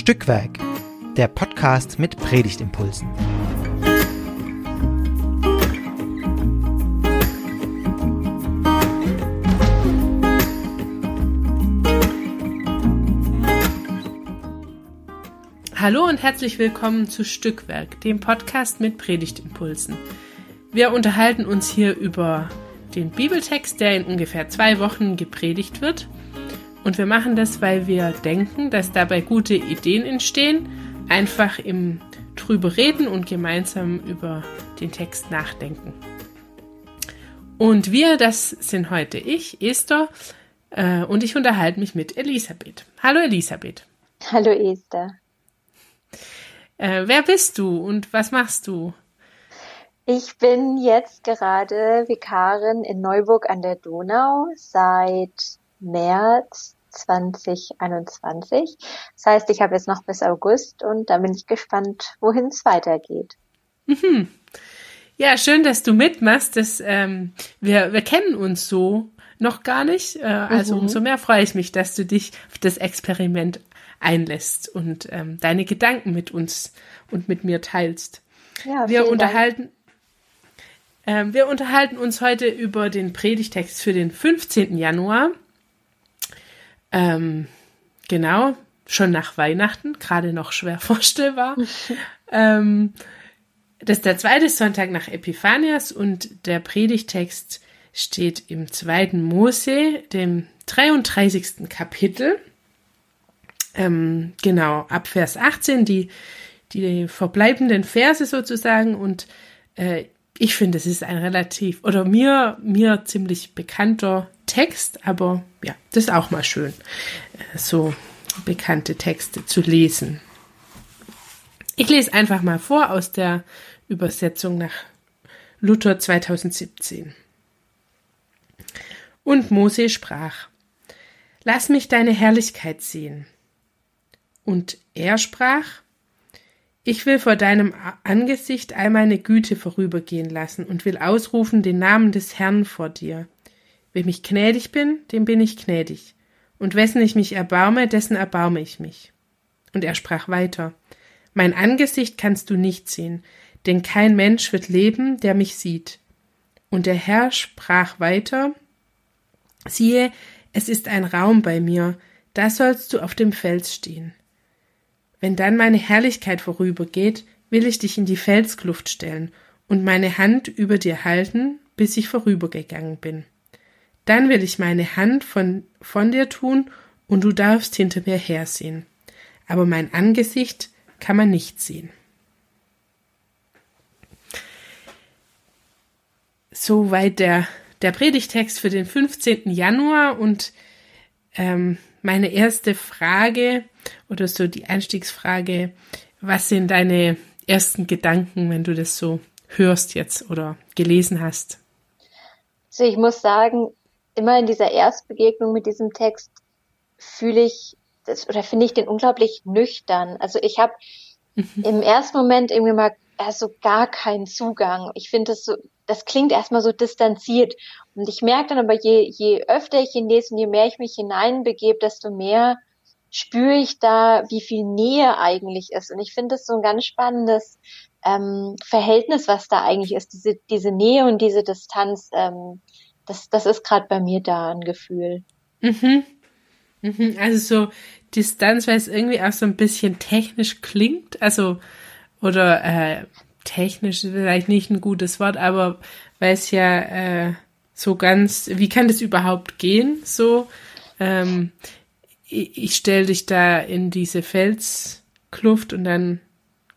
Stückwerk, der Podcast mit Predigtimpulsen. Hallo und herzlich willkommen zu Stückwerk, dem Podcast mit Predigtimpulsen. Wir unterhalten uns hier über den Bibeltext, der in ungefähr zwei Wochen gepredigt wird – und wir machen das, weil wir denken, dass dabei gute Ideen entstehen, einfach im drüber reden und gemeinsam über den Text nachdenken. Und wir, das sind heute ich, Esther, äh, und ich unterhalte mich mit Elisabeth. Hallo Elisabeth. Hallo Esther. Äh, wer bist du und was machst du? Ich bin jetzt gerade Vikarin in Neuburg an der Donau seit März 2021. Das heißt, ich habe jetzt noch bis August und da bin ich gespannt, wohin es weitergeht. Mhm. Ja, schön, dass du mitmachst. Das, ähm, wir, wir kennen uns so noch gar nicht. Äh, also mhm. umso mehr freue ich mich, dass du dich auf das Experiment einlässt und ähm, deine Gedanken mit uns und mit mir teilst. Ja, wir unterhalten. Ähm, wir unterhalten uns heute über den Predigtext für den 15. Januar. Ähm, genau, schon nach Weihnachten, gerade noch schwer vorstellbar. ähm, das ist der zweite Sonntag nach Epiphanias und der Predigtext steht im zweiten Mose, dem 33. Kapitel. Ähm, genau, ab Vers 18, die, die verbleibenden Verse sozusagen. Und äh, ich finde, es ist ein relativ, oder mir, mir ziemlich bekannter Text, aber ja, das ist auch mal schön, äh, so bekannte Texte zu lesen. Ich lese einfach mal vor aus der Übersetzung nach Luther 2017. Und Mose sprach, Lass mich deine Herrlichkeit sehen. Und er sprach, Ich will vor deinem Angesicht all meine Güte vorübergehen lassen und will ausrufen den Namen des Herrn vor dir. Wem ich gnädig bin, dem bin ich gnädig. Und wessen ich mich erbarme, dessen erbarme ich mich. Und er sprach weiter. Mein Angesicht kannst du nicht sehen, denn kein Mensch wird leben, der mich sieht. Und der Herr sprach weiter. Siehe, es ist ein Raum bei mir, da sollst du auf dem Fels stehen. Wenn dann meine Herrlichkeit vorübergeht, will ich dich in die Felskluft stellen und meine Hand über dir halten, bis ich vorübergegangen bin. Dann will ich meine Hand von, von dir tun und du darfst hinter mir hersehen. Aber mein Angesicht kann man nicht sehen. Soweit der, der Predigtext für den 15. Januar und ähm, meine erste Frage oder so die Einstiegsfrage, was sind deine ersten Gedanken, wenn du das so hörst jetzt oder gelesen hast? Also ich muss sagen, immer in dieser Erstbegegnung mit diesem Text fühle ich das, oder finde ich den unglaublich nüchtern. Also ich habe mhm. im ersten Moment irgendwie mal also gar keinen Zugang. Ich finde das so, das klingt erstmal so distanziert. Und ich merke dann aber, je, je öfter ich ihn lese und je mehr ich mich hineinbegebe, desto mehr spüre ich da, wie viel Nähe eigentlich ist. Und ich finde das so ein ganz spannendes ähm, Verhältnis, was da eigentlich ist, diese, diese Nähe und diese Distanz. Ähm, das, das ist gerade bei mir da ein Gefühl. Mhm. mhm. Also so Distanz, weil es irgendwie auch so ein bisschen technisch klingt. Also, oder äh, technisch ist vielleicht nicht ein gutes Wort, aber weil es ja äh, so ganz, wie kann das überhaupt gehen? So, ähm, ich, ich stelle dich da in diese Felskluft und dann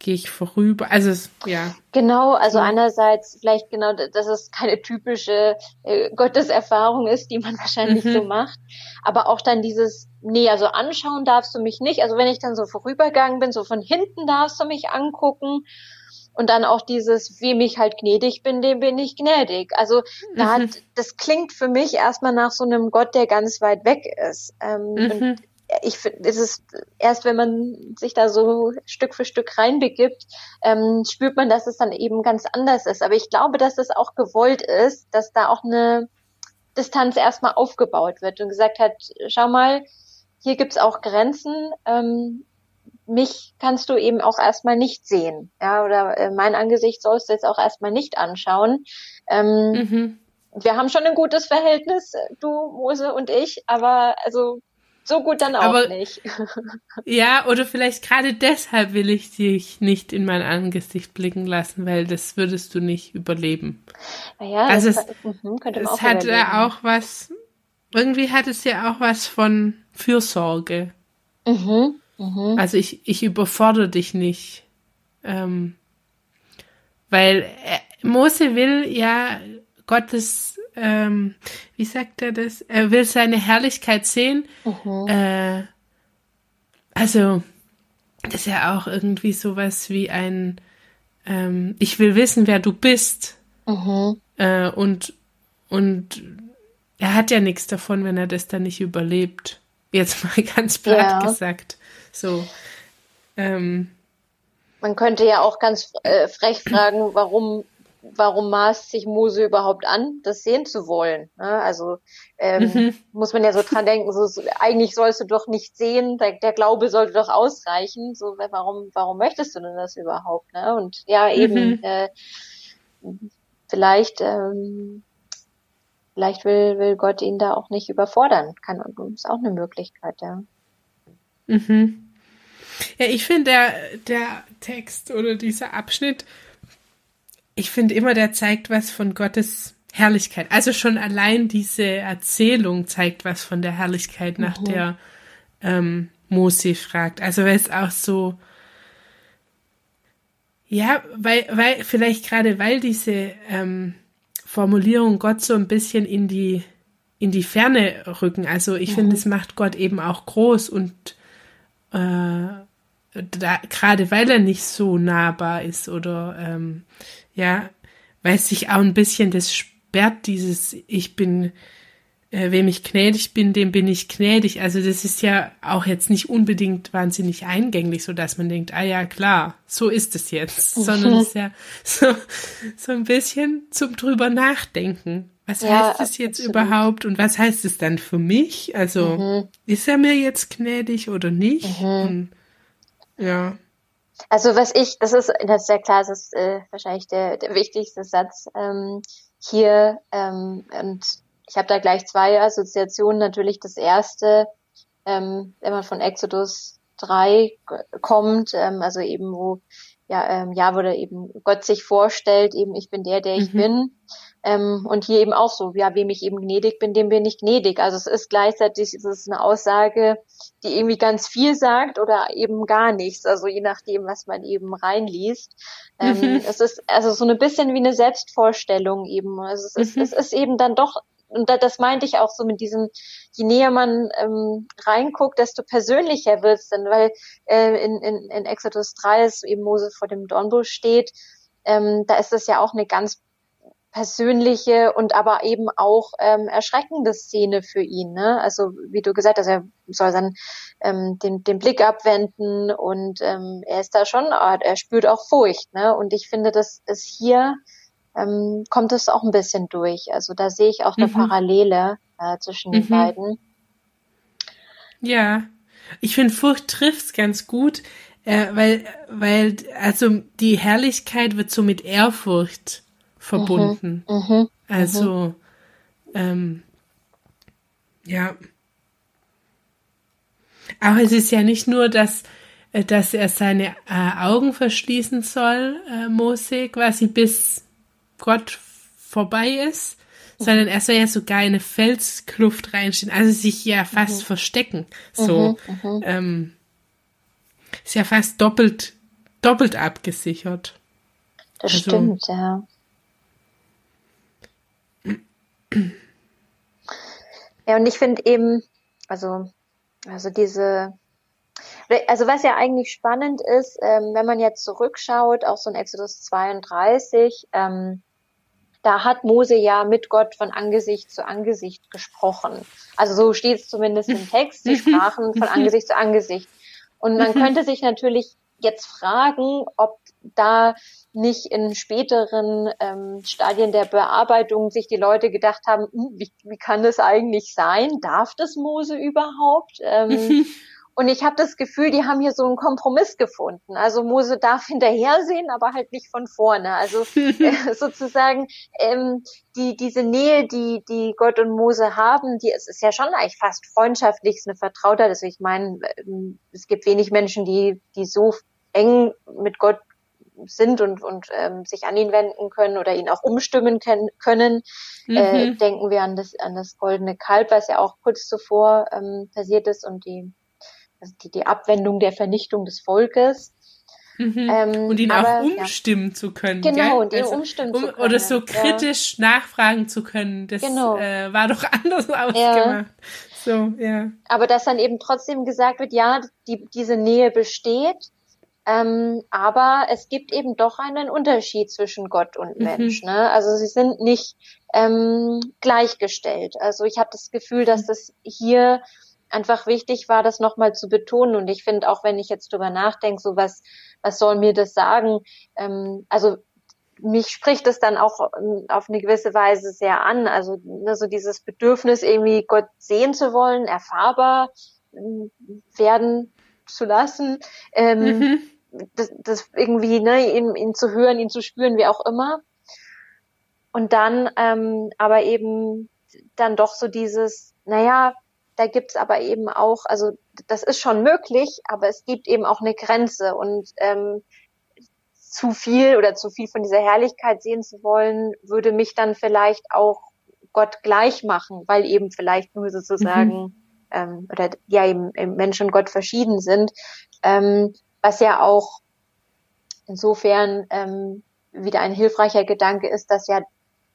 gehe ich vorüber. Also ja. Genau, also einerseits vielleicht genau, dass es keine typische äh, Gotteserfahrung ist, die man wahrscheinlich mhm. so macht, aber auch dann dieses, nee, also anschauen darfst du mich nicht. Also wenn ich dann so vorübergegangen bin, so von hinten darfst du mich angucken. Und dann auch dieses, wie mich halt gnädig bin, dem bin ich gnädig. Also da hat, mhm. das klingt für mich erstmal nach so einem Gott, der ganz weit weg ist. Ähm, mhm ich finde, es ist erst, wenn man sich da so Stück für Stück reinbegibt, ähm, spürt man, dass es dann eben ganz anders ist. Aber ich glaube, dass es auch gewollt ist, dass da auch eine Distanz erstmal aufgebaut wird und gesagt hat, schau mal, hier gibt's auch Grenzen. Ähm, mich kannst du eben auch erstmal nicht sehen. Ja, oder äh, mein Angesicht sollst du jetzt auch erstmal nicht anschauen. Ähm, mhm. Wir haben schon ein gutes Verhältnis, du, Mose und ich, aber also so gut dann auch aber, nicht. ja, oder vielleicht gerade deshalb will ich dich nicht in mein Angesicht blicken lassen, weil das würdest du nicht überleben. Ja, also es, mhm, es hat ja auch was, irgendwie hat es ja auch was von Fürsorge. Mhm. Mhm. Also ich, ich überfordere dich nicht. Ähm, weil äh, Mose will ja Gottes, ähm, wie sagt er das? Er will seine Herrlichkeit sehen. Mhm. Äh, also, das ist ja auch irgendwie sowas wie ein, ähm, ich will wissen, wer du bist. Mhm. Äh, und, und er hat ja nichts davon, wenn er das dann nicht überlebt. Jetzt mal ganz platt ja. gesagt. So. Ähm, Man könnte ja auch ganz äh, frech fragen, warum, warum maßt sich Mose überhaupt an, das sehen zu wollen? Ne? Also ähm, mhm. muss man ja so dran denken, so, eigentlich sollst du doch nicht sehen, der, der, Glaube sollte doch ausreichen. So, warum, warum möchtest du denn das überhaupt? Ne? Und ja, eben, mhm. äh, vielleicht, ähm, vielleicht will, will Gott ihn da auch nicht überfordern. Kann ist auch eine Möglichkeit, ja. Mhm. Ja, ich finde der, der Text oder dieser Abschnitt, ich finde immer, der zeigt was von Gottes Herrlichkeit. Also schon allein diese Erzählung zeigt was von der Herrlichkeit, nach mhm. der ähm, Mose fragt. Also weil es auch so, ja, weil, weil, vielleicht gerade weil diese ähm, Formulierung Gott so ein bisschen in die, in die Ferne rücken. Also ich mhm. finde, es macht Gott eben auch groß und äh, da, gerade weil er nicht so nahbar ist oder ähm, ja, weil sich auch ein bisschen das sperrt, dieses Ich bin, äh, wem ich gnädig bin, dem bin ich gnädig. Also das ist ja auch jetzt nicht unbedingt wahnsinnig eingänglich, so dass man denkt, ah ja, klar, so ist es jetzt, mhm. sondern es ist ja so, so ein bisschen zum drüber nachdenken. Was ja, heißt es jetzt absolut. überhaupt und was heißt es dann für mich? Also mhm. ist er mir jetzt gnädig oder nicht? Mhm. Und, ja. Also was ich, das ist, das ist ja klar, das ist äh, wahrscheinlich der, der wichtigste Satz ähm, hier. Ähm, und ich habe da gleich zwei Assoziationen. Natürlich das erste, ähm, wenn man von Exodus 3 kommt, ähm, also eben wo ja, ähm, ja, wurde eben Gott sich vorstellt, eben ich bin der, der ich mhm. bin. Ähm, und hier eben auch so, ja, wem ich eben gnädig bin, dem bin ich gnädig. Also es ist gleichzeitig, es ist eine Aussage, die irgendwie ganz viel sagt oder eben gar nichts. Also je nachdem, was man eben reinliest. Ähm, mhm. Es ist also so ein bisschen wie eine Selbstvorstellung eben. Also es ist, mhm. es ist eben dann doch und das meinte ich auch so mit diesem, je näher man ähm, reinguckt, desto persönlicher wird's dann, weil äh, in, in, in Exodus 3, ist eben Mose vor dem Dornbusch steht, ähm, da ist das ja auch eine ganz persönliche und aber eben auch ähm, erschreckende Szene für ihn. Ne? Also wie du gesagt hast, er soll dann ähm, den, den Blick abwenden und ähm, er ist da schon, er spürt auch Furcht. Ne? Und ich finde, das ist hier ähm, kommt es auch ein bisschen durch. Also da sehe ich auch eine mhm. Parallele äh, zwischen mhm. den beiden. Ja, ich finde Furcht trifft's ganz gut, äh, weil weil also die Herrlichkeit wird so mit Ehrfurcht verbunden. Mhm, mh, also, ähm, ja. Aber es ist ja nicht nur, dass, äh, dass er seine äh, Augen verschließen soll, äh, Mose, quasi bis Gott vorbei ist, mhm. sondern er soll ja sogar in eine Felskluft reinstehen, also sich ja fast mhm. verstecken. So, mhm, mhm. ähm, ist ja fast doppelt, doppelt abgesichert. Das also, stimmt, ja. Ja, und ich finde eben, also, also diese, also was ja eigentlich spannend ist, ähm, wenn man jetzt zurückschaut, auch so in Exodus 32, ähm, da hat Mose ja mit Gott von Angesicht zu Angesicht gesprochen. Also so steht es zumindest im Text, sie sprachen von Angesicht zu Angesicht. Und man könnte sich natürlich jetzt fragen, ob da nicht in späteren ähm, Stadien der Bearbeitung sich die Leute gedacht haben, hm, wie, wie kann das eigentlich sein? Darf das Mose überhaupt? Ähm, Und ich habe das Gefühl, die haben hier so einen Kompromiss gefunden. Also Mose darf hinterhersehen, aber halt nicht von vorne. Also äh, sozusagen ähm, die diese Nähe, die die Gott und Mose haben, die es ist ja schon eigentlich fast freundschaftlich, ist eine Vertrautheit. Also ich meine, ähm, es gibt wenig Menschen, die die so eng mit Gott sind und, und ähm, sich an ihn wenden können oder ihn auch umstimmen können. Mhm. Äh, denken wir an das, an das goldene Kalb, was ja auch kurz zuvor ähm, passiert ist und die, also die, die Abwendung der Vernichtung des Volkes. Mhm. Ähm, und ihn aber, auch umstimmen ja. zu können. Genau, und ihn also, umstimmen um, zu können. Oder so kritisch ja. nachfragen zu können. Das genau. äh, war doch anders ausgemacht. Ja. So, ja. Aber dass dann eben trotzdem gesagt wird, ja, die, diese Nähe besteht, ähm, aber es gibt eben doch einen Unterschied zwischen Gott und mhm. Mensch. Mhm. Ne? Also sie sind nicht ähm, gleichgestellt. Also ich habe das Gefühl, dass mhm. das hier einfach wichtig war, das nochmal zu betonen. Und ich finde, auch wenn ich jetzt drüber nachdenke, so was, was soll mir das sagen? Ähm, also mich spricht es dann auch ähm, auf eine gewisse Weise sehr an. Also ne, so dieses Bedürfnis, irgendwie Gott sehen zu wollen, erfahrbar ähm, werden zu lassen. Ähm, mhm das, das irgendwie, ne, ihn, ihn zu hören, ihn zu spüren, wie auch immer. Und dann ähm, aber eben dann doch so dieses, naja, da gibt's aber eben auch, also das ist schon möglich, aber es gibt eben auch eine Grenze und ähm, zu viel oder zu viel von dieser Herrlichkeit sehen zu wollen, würde mich dann vielleicht auch Gott gleich machen, weil eben vielleicht nur sozusagen mhm. ähm, oder ja eben Mensch und Gott verschieden sind. Ähm, was ja auch insofern ähm, wieder ein hilfreicher Gedanke ist, dass ja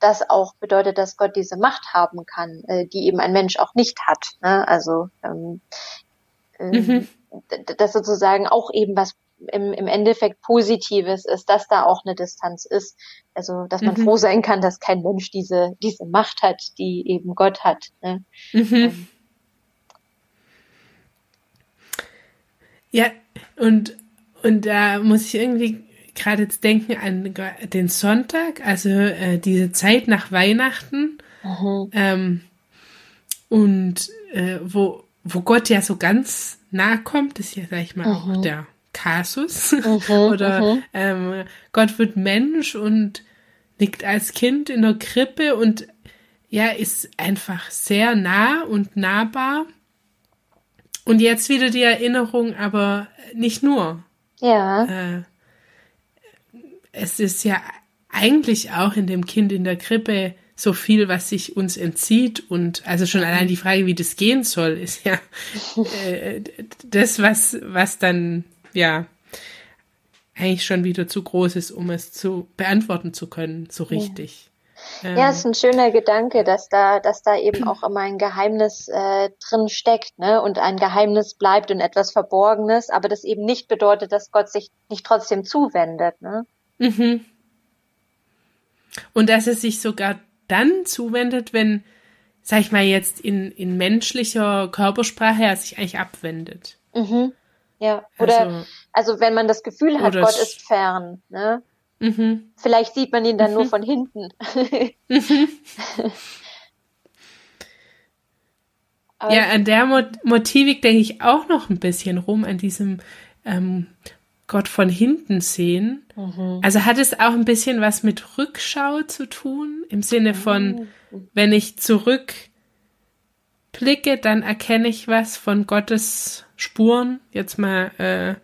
das auch bedeutet, dass Gott diese Macht haben kann, äh, die eben ein Mensch auch nicht hat. Ne? Also ähm, ähm mhm. das sozusagen auch eben was im, im Endeffekt Positives ist, dass da auch eine Distanz ist. Also dass man mhm. froh sein kann, dass kein Mensch diese diese Macht hat, die eben Gott hat. Ne? Mhm. Ähm. Ja, und und da muss ich irgendwie gerade jetzt denken an den Sonntag, also äh, diese Zeit nach Weihnachten. Mhm. Ähm, und äh, wo, wo Gott ja so ganz nahe kommt, ist ja, sag ich mal, mhm. auch der Kasus. Mhm, Oder ähm, Gott wird Mensch und liegt als Kind in der Krippe und ja, ist einfach sehr nah und nahbar. Und jetzt wieder die Erinnerung, aber nicht nur. Ja. Äh, es ist ja eigentlich auch in dem Kind in der Krippe so viel, was sich uns entzieht. Und also schon allein die Frage, wie das gehen soll, ist ja äh, das, was, was dann, ja, eigentlich schon wieder zu groß ist, um es zu beantworten zu können, so richtig. Ja, ja ist ein schöner Gedanke, dass da, dass da eben auch immer ein Geheimnis äh, drin steckt, ne? Und ein Geheimnis bleibt und etwas Verborgenes, aber das eben nicht bedeutet, dass Gott sich nicht trotzdem zuwendet, ne? Mhm. Und dass es sich sogar dann zuwendet, wenn, sag ich mal, jetzt in, in menschlicher Körpersprache er sich eigentlich abwendet. Mhm. Ja, oder also, also wenn man das Gefühl hat, Gott ist fern, ne? Mhm. Vielleicht sieht man ihn dann mhm. nur von hinten. Mhm. ja, an der Motivik denke ich auch noch ein bisschen rum, an diesem ähm, Gott von hinten sehen. Mhm. Also hat es auch ein bisschen was mit Rückschau zu tun, im Sinne von, mhm. wenn ich zurückblicke, dann erkenne ich was von Gottes Spuren, jetzt mal äh,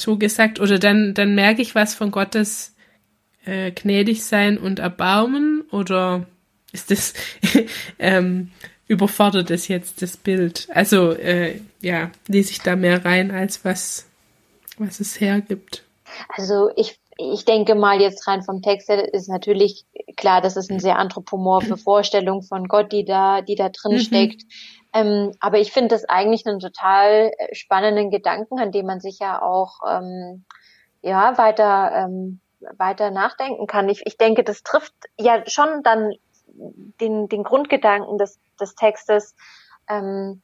so gesagt, oder dann, dann merke ich was von Gottes äh, gnädig sein und Erbarmen, oder ist das, ähm, überfordert es jetzt das Bild? Also, äh, ja, lese ich da mehr rein, als was, was es hergibt. Also, ich, ich denke mal jetzt rein vom Text her ist natürlich klar, das ist eine sehr anthropomorphe Vorstellung von Gott, die da, die da drin mhm. steckt. Ähm, aber ich finde das eigentlich einen total äh, spannenden Gedanken, an dem man sich ja auch ähm, ja weiter ähm, weiter nachdenken kann. Ich, ich denke, das trifft ja schon dann den, den Grundgedanken des, des Textes, ähm,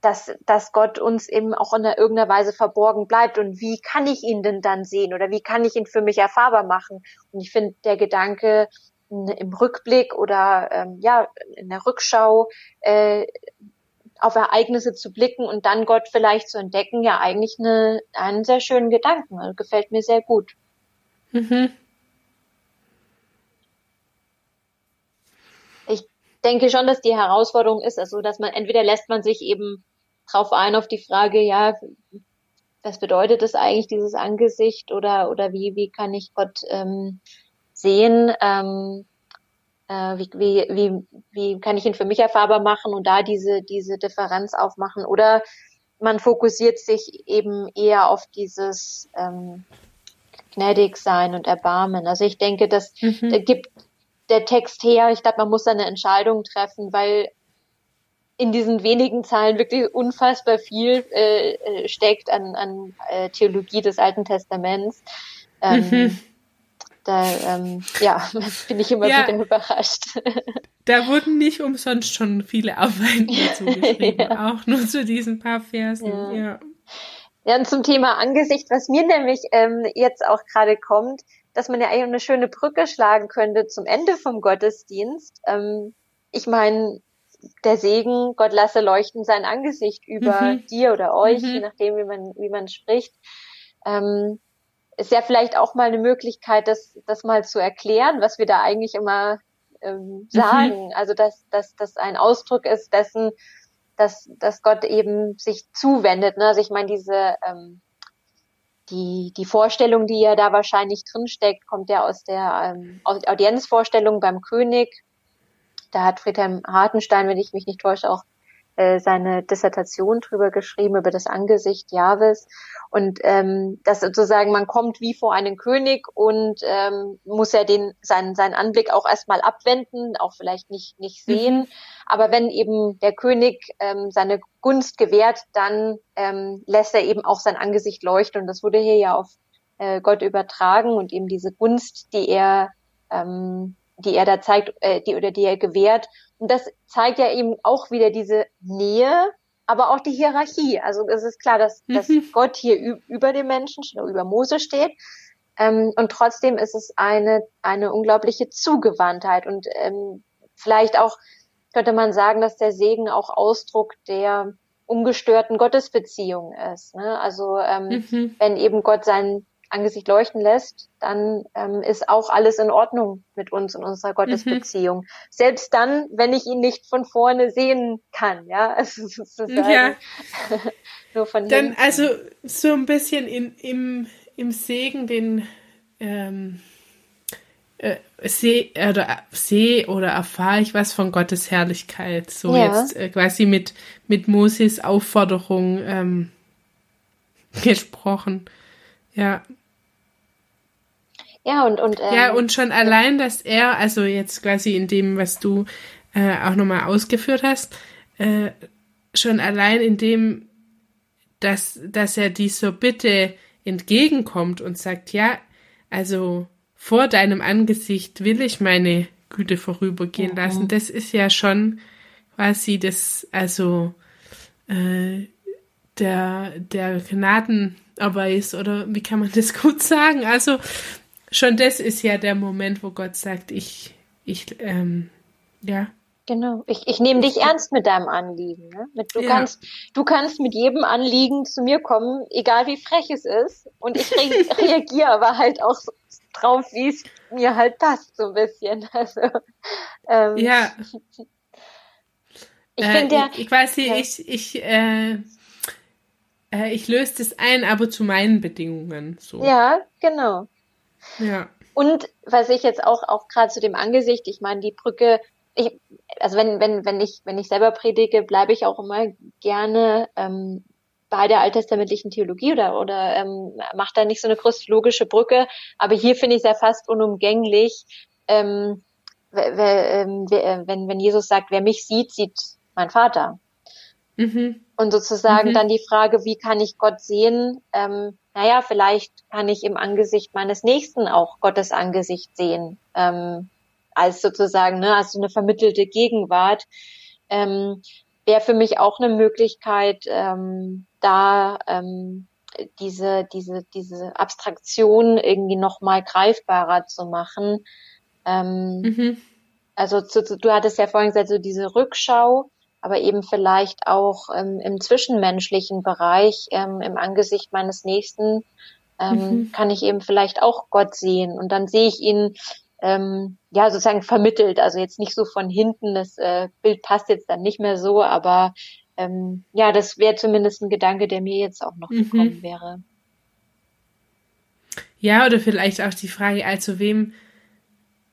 dass, dass Gott uns eben auch in irgendeiner Weise verborgen bleibt. Und wie kann ich ihn denn dann sehen oder wie kann ich ihn für mich erfahrbar machen? Und ich finde, der Gedanke, im Rückblick oder ähm, ja in der Rückschau äh, auf Ereignisse zu blicken und dann Gott vielleicht zu entdecken, ja eigentlich eine, einen sehr schönen Gedanken. Also gefällt mir sehr gut. Mhm. Ich denke schon, dass die Herausforderung ist, also dass man entweder lässt man sich eben drauf ein auf die Frage, ja, was bedeutet das eigentlich dieses Angesicht oder oder wie wie kann ich Gott ähm, sehen? Ähm, äh, wie, wie, wie, wie kann ich ihn für mich erfahrbar machen und da diese, diese Differenz aufmachen? Oder man fokussiert sich eben eher auf dieses ähm, gnädig sein und Erbarmen. Also ich denke, das mhm. gibt der Text her. Ich glaube, man muss da eine Entscheidung treffen, weil in diesen wenigen Zahlen wirklich unfassbar viel äh, äh steckt an, an äh, Theologie des Alten Testaments. Ähm, mhm da ähm, ja, bin ich immer ja, wieder überrascht. Da wurden nicht umsonst schon viele Arbeiten dazu geschrieben, ja. auch nur zu diesen paar Versen. Ja. ja. Ja, und zum Thema Angesicht, was mir nämlich ähm, jetzt auch gerade kommt, dass man ja eigentlich eine schöne Brücke schlagen könnte zum Ende vom Gottesdienst. Ähm, ich meine, der Segen, Gott lasse leuchten sein Angesicht über mhm. dir oder euch, mhm. je nachdem, wie man, wie man spricht. Ähm, ist ja vielleicht auch mal eine Möglichkeit, das, das mal zu erklären, was wir da eigentlich immer ähm, mhm. sagen. Mhm. Also dass, dass das ein Ausdruck ist dessen, dass, dass Gott eben sich zuwendet. Ne? Also ich meine, diese ähm, die, die Vorstellung, die ja da wahrscheinlich drinsteckt, kommt ja aus der ähm, Audienzvorstellung beim König. Da hat Friedhelm Hartenstein, wenn ich mich nicht täusche, auch äh, seine Dissertation drüber geschrieben, über das Angesicht Jahwes. Und ähm, dass sozusagen man kommt wie vor einen König und ähm, muss ja den seinen, seinen Anblick auch erstmal abwenden, auch vielleicht nicht, nicht mhm. sehen. Mhm. Aber wenn eben der König ähm, seine Gunst gewährt, dann ähm, lässt er eben auch sein Angesicht leuchten. Und das wurde hier ja auf äh, Gott übertragen und eben diese Gunst, die er ähm, die er da zeigt, äh, die oder die er gewährt. Und das zeigt ja eben auch wieder diese Nähe, aber auch die Hierarchie. Also es ist klar, dass, mhm. dass Gott hier über dem Menschen, über Mose steht. Ähm, und trotzdem ist es eine, eine unglaubliche Zugewandtheit und ähm, vielleicht auch könnte man sagen, dass der Segen auch Ausdruck der ungestörten Gottesbeziehung ist. Ne? Also ähm, mhm. wenn eben Gott seinen Angesicht leuchten lässt, dann ähm, ist auch alles in Ordnung mit uns und unserer Gottesbeziehung. Mhm. Selbst dann, wenn ich ihn nicht von vorne sehen kann, ja, also sozusagen ja. nur von Dann hinten. also so ein bisschen in, im, im Segen den ähm, äh, sehe oder sehe oder erfahre ich was von Gottes Herrlichkeit. So ja. jetzt äh, quasi mit mit Moses Aufforderung ähm, gesprochen. Ja. Ja, und, und, ähm, ja, und schon allein, dass er, also jetzt quasi in dem, was du äh, auch nochmal ausgeführt hast, äh, schon allein in dem, dass, dass er dieser Bitte entgegenkommt und sagt, ja, also vor deinem Angesicht will ich meine Güte vorübergehen mhm. lassen. Das ist ja schon quasi das, also äh, der, der Gnadenerweis oder wie kann man das gut sagen? Also schon das ist ja der Moment, wo Gott sagt, ich, ich, ähm, ja. Genau. Ich, ich nehme dich ernst mit deinem Anliegen. Ne? Mit, du, ja. kannst, du kannst mit jedem Anliegen zu mir kommen, egal wie frech es ist. Und ich re reagiere aber halt auch drauf, wie es mir halt passt, so ein bisschen. Also, ähm, ja. Ich äh, ja. Ich, ich, weiß nicht, ja. ich, ich, äh, äh, ich löse das ein, aber zu meinen Bedingungen. So. Ja, genau. Ja. Und was ich jetzt auch, auch gerade zu dem Angesicht, ich meine, die Brücke, ich, also wenn, wenn, wenn ich, wenn ich selber predige, bleibe ich auch immer gerne ähm, bei der alttestamentlichen Theologie oder, oder ähm, macht da nicht so eine christologische Brücke. Aber hier finde ich es ja fast unumgänglich, ähm, ähm wenn, wenn Jesus sagt, wer mich sieht, sieht mein Vater. Mhm. Und sozusagen mhm. dann die Frage, wie kann ich Gott sehen? Ähm, naja, vielleicht kann ich im Angesicht meines Nächsten auch Gottes Angesicht sehen, ähm, als sozusagen, ne, als so eine vermittelte Gegenwart, ähm, wäre für mich auch eine Möglichkeit, ähm, da ähm, diese, diese, diese Abstraktion irgendwie nochmal greifbarer zu machen. Ähm, mhm. Also zu, zu, du hattest ja vorhin gesagt, so diese Rückschau, aber eben vielleicht auch ähm, im zwischenmenschlichen Bereich, ähm, im Angesicht meines Nächsten, ähm, mhm. kann ich eben vielleicht auch Gott sehen. Und dann sehe ich ihn ähm, ja sozusagen vermittelt. Also jetzt nicht so von hinten, das äh, Bild passt jetzt dann nicht mehr so, aber ähm, ja, das wäre zumindest ein Gedanke, der mir jetzt auch noch mhm. gekommen wäre. Ja, oder vielleicht auch die Frage, also wem,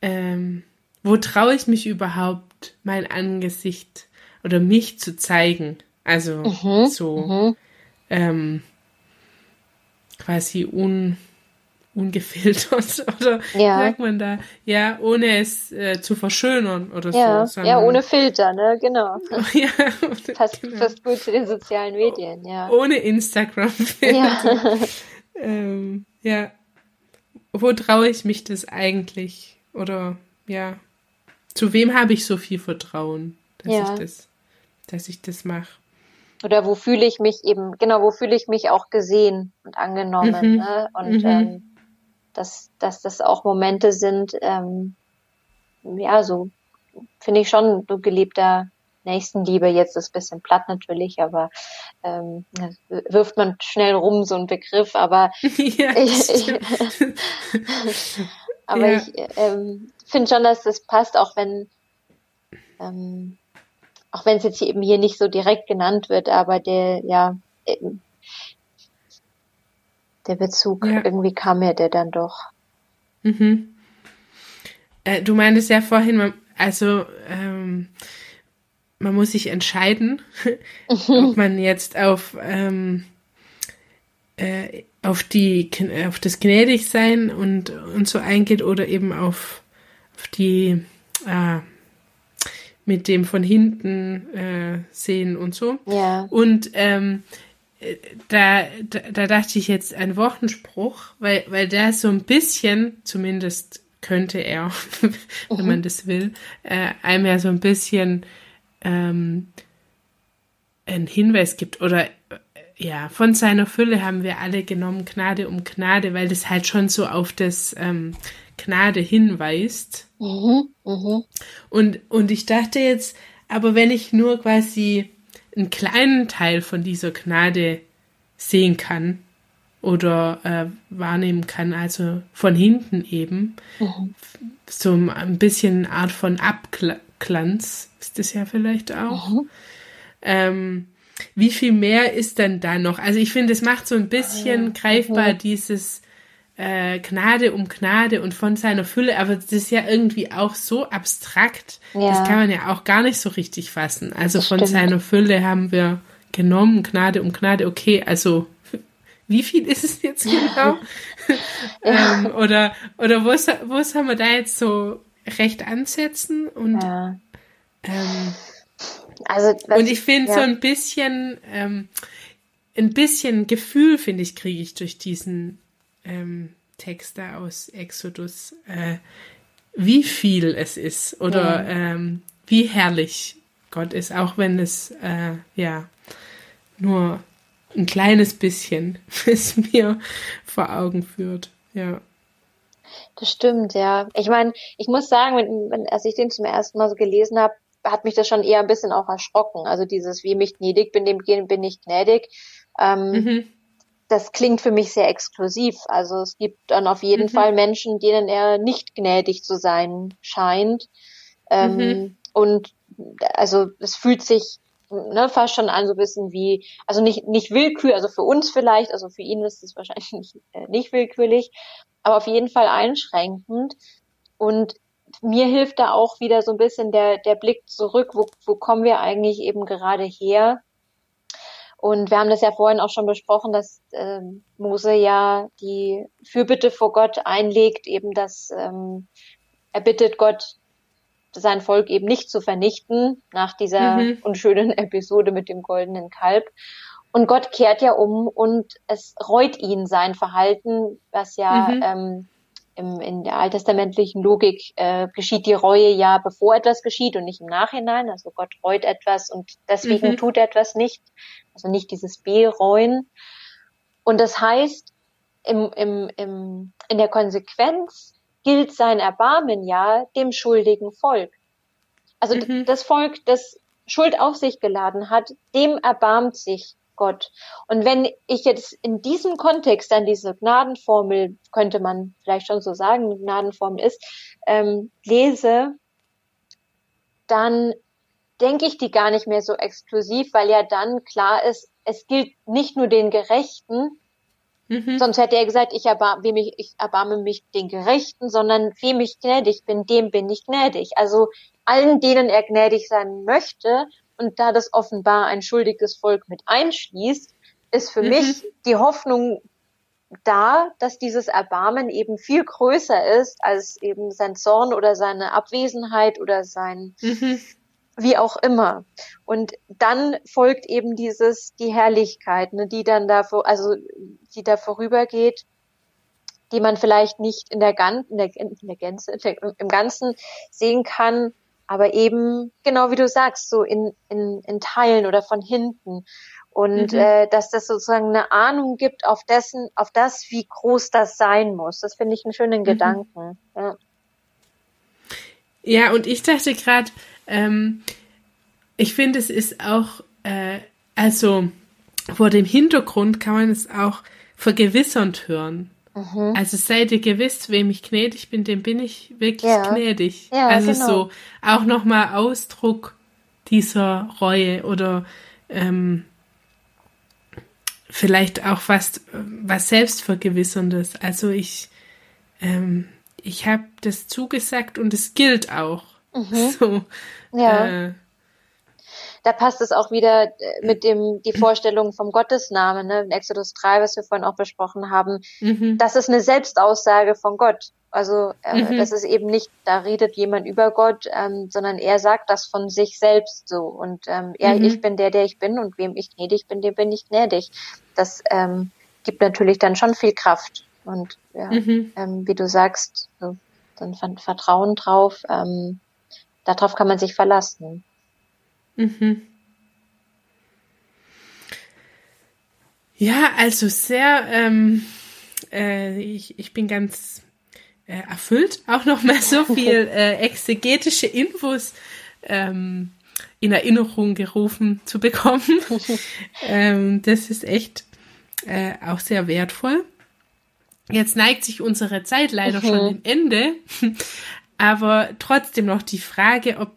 ähm, wo traue ich mich überhaupt, mein Angesicht oder mich zu zeigen? Also mhm. so mhm. Ähm, quasi un, ungefiltert oder ja. sagt man da, ja, ohne es äh, zu verschönern oder ja. so. Ja, ohne Filter, ne, genau. ja, ohne, passt, genau. passt gut zu den sozialen Medien, ja. Ohne Instagram. Ja. ähm, ja. Wo traue ich mich das eigentlich? Oder ja, zu wem habe ich so viel Vertrauen, dass ja. ich das, dass ich das mache? Oder wo fühle ich mich eben, genau, wo fühle ich mich auch gesehen und angenommen, mhm. ne? Und mhm. ähm, dass, dass das auch Momente sind, ähm, ja, so finde ich schon so gelebter Nächstenliebe. Jetzt ist ein bisschen platt natürlich, aber ähm, wirft man schnell rum so ein Begriff, aber ja, ich, ich aber ja. ich ähm, finde schon, dass das passt, auch wenn ähm, auch wenn es jetzt hier eben hier nicht so direkt genannt wird, aber der ja der Bezug, ja. irgendwie kam mir der dann doch. Mhm. Äh, du meintest ja vorhin, also ähm, man muss sich entscheiden, ob man jetzt auf ähm, äh, auf die auf das Gnädigsein und und so eingeht oder eben auf auf die äh, mit dem von hinten äh, sehen und so. Ja. Und ähm, da, da, da dachte ich jetzt ein Wochenspruch, weil, weil der so ein bisschen, zumindest könnte er, wenn mhm. man das will, äh, einem ja so ein bisschen ähm, einen Hinweis gibt oder äh, ja, von seiner Fülle haben wir alle genommen, Gnade um Gnade, weil das halt schon so auf das ähm, Gnade hinweist. Mhm, mh. Und, und ich dachte jetzt, aber wenn ich nur quasi einen kleinen Teil von dieser Gnade sehen kann oder äh, wahrnehmen kann, also von hinten eben, mhm. so ein bisschen eine Art von Abglanz ist das ja vielleicht auch. Mhm. Ähm, wie viel mehr ist denn da noch? Also ich finde, es macht so ein bisschen ah, greifbar mhm. dieses äh, Gnade um Gnade und von seiner Fülle, aber das ist ja irgendwie auch so abstrakt, ja. das kann man ja auch gar nicht so richtig fassen. Also das von stimmt. seiner Fülle haben wir genommen, Gnade um Gnade, okay, also wie viel ist es jetzt genau? ähm, oder oder wo, wo soll man da jetzt so recht ansetzen? Und, ja. ähm, also, und ich finde ja. so ein bisschen, ähm, ein bisschen Gefühl, finde ich, kriege ich durch diesen ähm, Texte aus Exodus, äh, wie viel es ist oder ja. ähm, wie herrlich Gott ist, auch wenn es äh, ja nur ein kleines bisschen es mir vor Augen führt. Ja. Das stimmt, ja. Ich meine, ich muss sagen, wenn, wenn, als ich den zum ersten Mal so gelesen habe, hat mich das schon eher ein bisschen auch erschrocken. Also dieses, wie mich gnädig bin, dem bin ich gnädig. Ähm, mhm das klingt für mich sehr exklusiv. Also es gibt dann auf jeden mhm. Fall Menschen, denen er nicht gnädig zu sein scheint. Ähm, mhm. Und also es fühlt sich ne, fast schon an so ein bisschen wie, also nicht, nicht willkür, also für uns vielleicht, also für ihn ist es wahrscheinlich nicht, äh, nicht willkürlich, aber auf jeden Fall einschränkend. Und mir hilft da auch wieder so ein bisschen der, der Blick zurück, wo, wo kommen wir eigentlich eben gerade her? Und wir haben das ja vorhin auch schon besprochen, dass ähm, Mose ja die Fürbitte vor Gott einlegt, eben dass ähm, er bittet Gott, sein Volk eben nicht zu vernichten nach dieser mhm. unschönen Episode mit dem goldenen Kalb. Und Gott kehrt ja um und es reut ihn sein Verhalten, was ja mhm. ähm, im, in der alttestamentlichen Logik äh, geschieht die Reue ja, bevor etwas geschieht und nicht im Nachhinein. Also Gott reut etwas und deswegen mhm. tut er etwas nicht. Also nicht dieses Bereuen. Und das heißt, im, im, im, in der Konsequenz gilt sein Erbarmen ja dem schuldigen Volk. Also mhm. das Volk, das Schuld auf sich geladen hat, dem erbarmt sich Gott. Und wenn ich jetzt in diesem Kontext dann diese Gnadenformel, könnte man vielleicht schon so sagen, Gnadenformel ist, ähm, lese, dann denke ich die gar nicht mehr so exklusiv, weil ja dann klar ist, es gilt nicht nur den Gerechten, mhm. sonst hätte er gesagt, ich, erbar wem ich, ich erbarme mich den Gerechten, sondern wem ich gnädig bin, dem bin ich gnädig. Also allen, denen er gnädig sein möchte, und da das offenbar ein schuldiges Volk mit einschließt, ist für mhm. mich die Hoffnung da, dass dieses Erbarmen eben viel größer ist als eben sein Zorn oder seine Abwesenheit oder sein mhm wie auch immer. Und dann folgt eben dieses, die Herrlichkeit, ne, die dann da, also, die da vorübergeht, die man vielleicht nicht in der, Gan in der, in der Gänze, im Ganzen sehen kann, aber eben, genau wie du sagst, so in, in, in Teilen oder von hinten. Und mhm. äh, dass das sozusagen eine Ahnung gibt auf dessen, auf das, wie groß das sein muss. Das finde ich einen schönen mhm. Gedanken. Ja. ja, und ich dachte gerade, ähm, ich finde, es ist auch, äh, also vor dem Hintergrund kann man es auch vergewissernd hören. Mhm. Also seid ihr gewiss, wem ich gnädig bin, dem bin ich wirklich ja. gnädig. Ja, also genau. so auch nochmal Ausdruck dieser Reue oder ähm, vielleicht auch was, was Selbstvergewisserndes. Also ich, ähm, ich habe das zugesagt und es gilt auch. Mhm. So, ja. Äh, da passt es auch wieder äh, mit dem, die Vorstellung vom Gottesnamen, ne, in Exodus 3, was wir vorhin auch besprochen haben. Mhm. Das ist eine Selbstaussage von Gott. Also äh, mhm. das ist eben nicht, da redet jemand über Gott, ähm, sondern er sagt das von sich selbst so. Und ähm, er, mhm. ich bin der, der ich bin und wem ich gnädig bin, dem bin ich gnädig. Das ähm, gibt natürlich dann schon viel Kraft. Und ja, mhm. ähm, wie du sagst, so, dann Vertrauen drauf. Ähm, darauf kann man sich verlassen. Mhm. Ja, also sehr, ähm, äh, ich, ich bin ganz äh, erfüllt, auch nochmal so viel äh, exegetische Infos ähm, in Erinnerung gerufen zu bekommen. ähm, das ist echt äh, auch sehr wertvoll. Jetzt neigt sich unsere Zeit leider mhm. schon dem Ende. Aber trotzdem noch die Frage, ob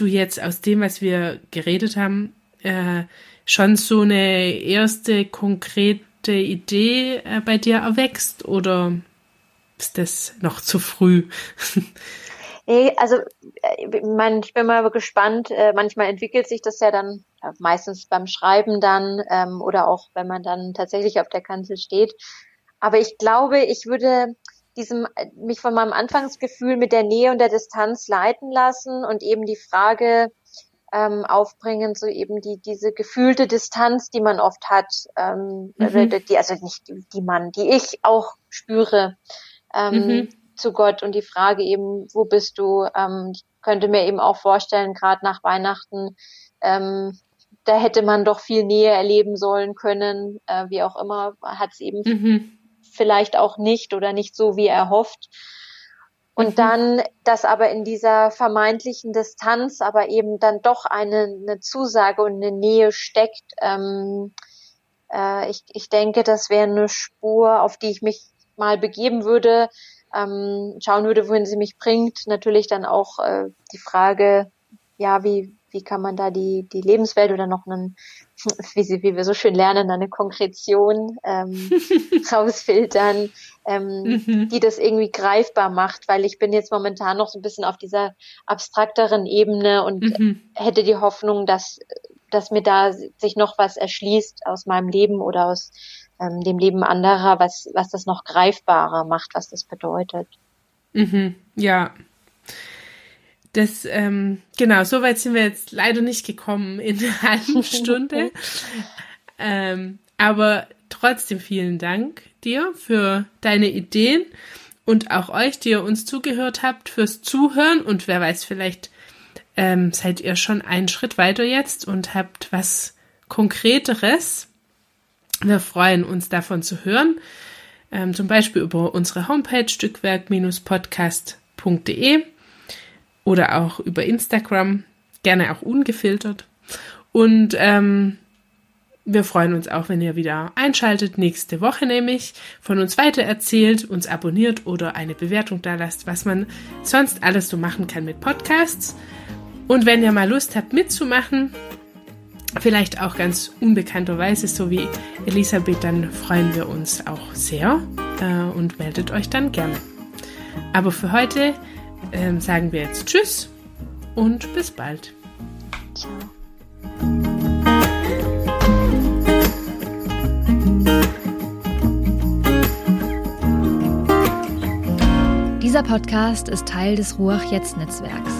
du jetzt aus dem, was wir geredet haben, äh, schon so eine erste konkrete Idee äh, bei dir erwächst oder ist das noch zu früh? Also äh, ich bin mal gespannt. Äh, manchmal entwickelt sich das ja dann meistens beim Schreiben dann ähm, oder auch wenn man dann tatsächlich auf der Kanzel steht. Aber ich glaube, ich würde diesem, mich von meinem Anfangsgefühl mit der Nähe und der Distanz leiten lassen und eben die Frage ähm, aufbringen, so eben die, diese gefühlte Distanz, die man oft hat, ähm, mhm. die, also nicht die, die man, die ich auch spüre, ähm, mhm. zu Gott und die Frage eben, wo bist du? Ähm, ich könnte mir eben auch vorstellen, gerade nach Weihnachten, ähm, da hätte man doch viel Nähe erleben sollen können, äh, wie auch immer, hat es eben mhm vielleicht auch nicht oder nicht so, wie er hofft. Und mhm. dann, dass aber in dieser vermeintlichen Distanz aber eben dann doch eine, eine Zusage und eine Nähe steckt. Ähm, äh, ich, ich denke, das wäre eine Spur, auf die ich mich mal begeben würde, ähm, schauen würde, wohin sie mich bringt. Natürlich dann auch äh, die Frage, ja, wie, wie kann man da die, die Lebenswelt oder noch einen, wie, sie, wie wir so schön lernen, eine Konkretion ähm, rausfiltern, ähm, mhm. die das irgendwie greifbar macht, weil ich bin jetzt momentan noch so ein bisschen auf dieser abstrakteren Ebene und mhm. hätte die Hoffnung, dass, dass mir da sich noch was erschließt aus meinem Leben oder aus ähm, dem Leben anderer, was, was das noch greifbarer macht, was das bedeutet. Mhm. Ja, das, ähm, genau, so weit sind wir jetzt leider nicht gekommen in einer halben Stunde. ähm, aber trotzdem vielen Dank dir für deine Ideen und auch euch, die ihr uns zugehört habt, fürs Zuhören. Und wer weiß, vielleicht ähm, seid ihr schon einen Schritt weiter jetzt und habt was Konkreteres. Wir freuen uns davon zu hören. Ähm, zum Beispiel über unsere Homepage stückwerk-podcast.de oder auch über Instagram. gerne auch ungefiltert. Und ähm, wir freuen uns auch, wenn ihr wieder einschaltet, nächste Woche nämlich, von uns weiter erzählt, uns abonniert oder eine Bewertung da lasst, was man sonst alles so machen kann mit Podcasts. Und wenn ihr mal Lust habt mitzumachen, vielleicht auch ganz unbekannterweise, so wie Elisabeth, dann freuen wir uns auch sehr äh, und meldet euch dann gerne. Aber für heute äh, sagen wir jetzt Tschüss und bis bald. Ciao. Dieser Podcast ist Teil des Ruach Jetzt Netzwerks.